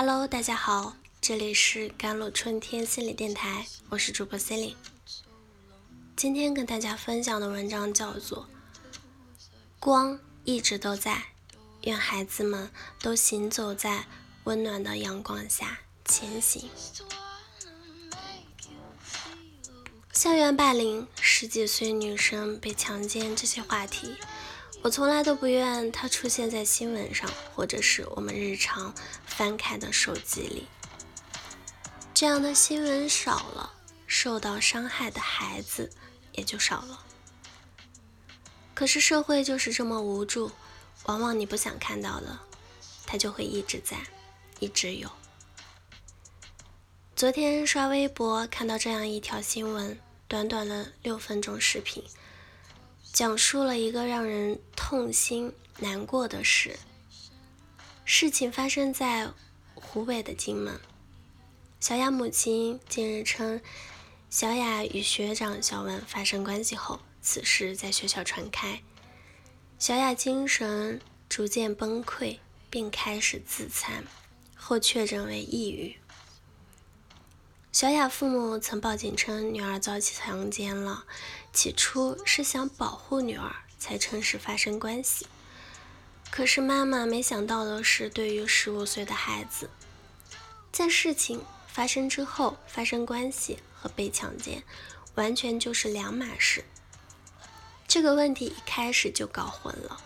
Hello，大家好，这里是甘露春天心理电台，我是主播 c e l i n e 今天跟大家分享的文章叫做《光一直都在》，愿孩子们都行走在温暖的阳光下前行。校园霸凌、十几岁女生被强奸这些话题。我从来都不愿它出现在新闻上，或者是我们日常翻开的手机里。这样的新闻少了，受到伤害的孩子也就少了。可是社会就是这么无助，往往你不想看到的，它就会一直在，一直有。昨天刷微博看到这样一条新闻，短短的六分钟视频。讲述了一个让人痛心难过的事。事情发生在湖北的荆门。小雅母亲近日称，小雅与学长小文发生关系后，此事在学校传开，小雅精神逐渐崩溃，并开始自残，后确诊为抑郁。小雅父母曾报警称女儿遭强奸了，起初是想保护女儿才诚实发生关系。可是妈妈没想到的是，对于十五岁的孩子，在事情发生之后发生关系和被强奸，完全就是两码事。这个问题一开始就搞混了。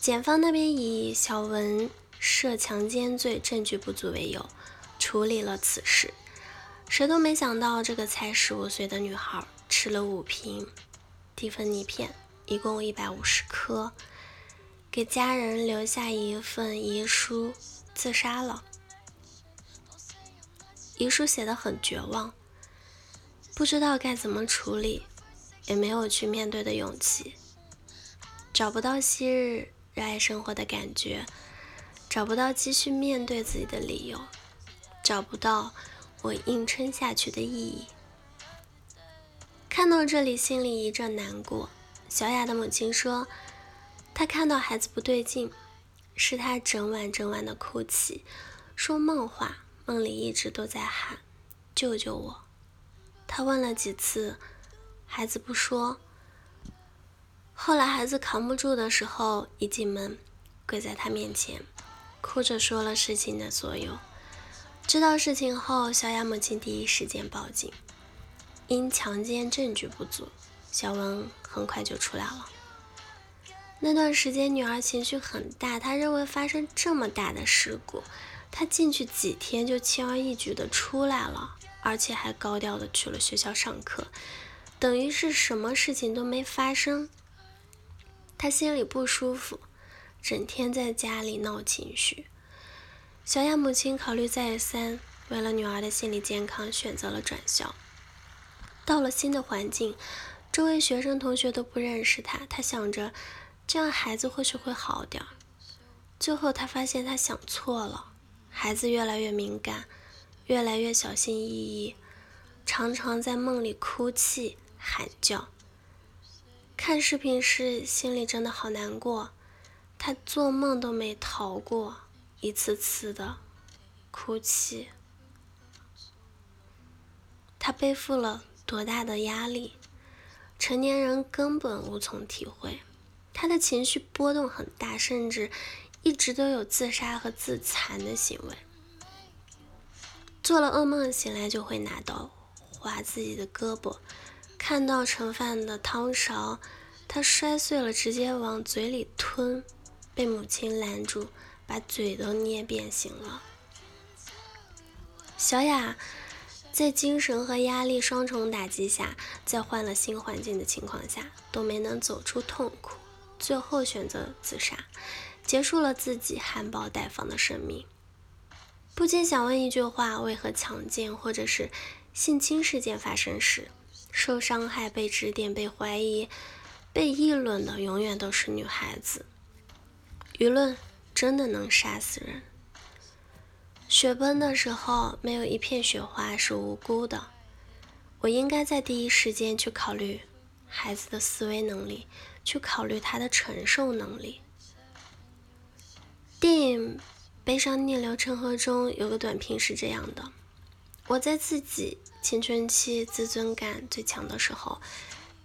检方那边以小文涉强奸罪证据不足为由，处理了此事。谁都没想到，这个才十五岁的女孩吃了五瓶蒂芬尼片，一共一百五十颗，给家人留下一份遗书，自杀了。遗书写的很绝望，不知道该怎么处理，也没有去面对的勇气，找不到昔日热爱生活的感觉，找不到继续面对自己的理由，找不到。我硬撑下去的意义。看到这里，心里一阵难过。小雅的母亲说，她看到孩子不对劲，是她整晚整晚的哭泣，说梦话，梦里一直都在喊“救救我”。她问了几次，孩子不说。后来孩子扛不住的时候，一进门，跪在他面前，哭着说了事情的所有。知道事情后，小雅母亲第一时间报警。因强奸证据不足，小文很快就出来了。那段时间，女儿情绪很大，她认为发生这么大的事故，她进去几天就轻而易举的出来了，而且还高调的去了学校上课，等于是什么事情都没发生。她心里不舒服，整天在家里闹情绪。小雅母亲考虑再三，为了女儿的心理健康，选择了转校。到了新的环境，周围学生同学都不认识她，她想着这样孩子或许会好点儿。最后，她发现她想错了，孩子越来越敏感，越来越小心翼翼，常常在梦里哭泣喊叫。看视频时，心里真的好难过，她做梦都没逃过。一次次的哭泣，他背负了多大的压力，成年人根本无从体会。他的情绪波动很大，甚至一直都有自杀和自残的行为。做了噩梦醒来就会拿刀划自己的胳膊，看到盛饭的汤勺，他摔碎了直接往嘴里吞，被母亲拦住。把嘴都捏变形了。小雅在精神和压力双重打击下，在换了新环境的情况下，都没能走出痛苦，最后选择自杀，结束了自己含苞待放的生命。不禁想问一句话：为何强奸或者是性侵事件发生时，受伤害、被指点、被怀疑、被议论的永远都是女孩子？舆论。真的能杀死人。雪崩的时候，没有一片雪花是无辜的。我应该在第一时间去考虑孩子的思维能力，去考虑他的承受能力。电影《悲伤逆流成河中有个短评是这样的：我在自己青春期自尊感最强的时候，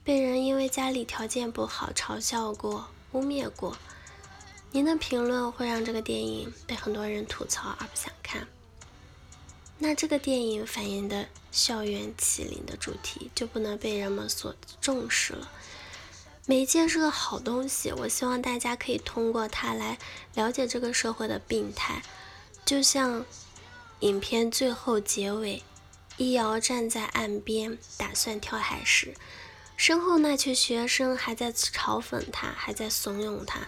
被人因为家里条件不好嘲笑过、污蔑过。您的评论会让这个电影被很多人吐槽而不想看。那这个电影反映的校园欺凌的主题就不能被人们所重视了。媒介是个好东西，我希望大家可以通过它来了解这个社会的病态。就像影片最后结尾，易遥站在岸边打算跳海时，身后那群学生还在嘲讽他，还在怂恿他。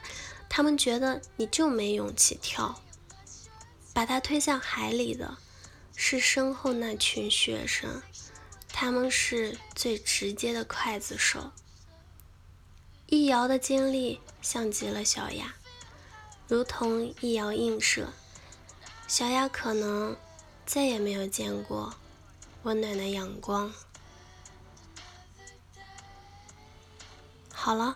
他们觉得你就没勇气跳，把他推向海里的是身后那群学生，他们是最直接的刽子手。易遥的经历像极了小雅，如同易遥映射，小雅可能再也没有见过温暖的阳光。好了，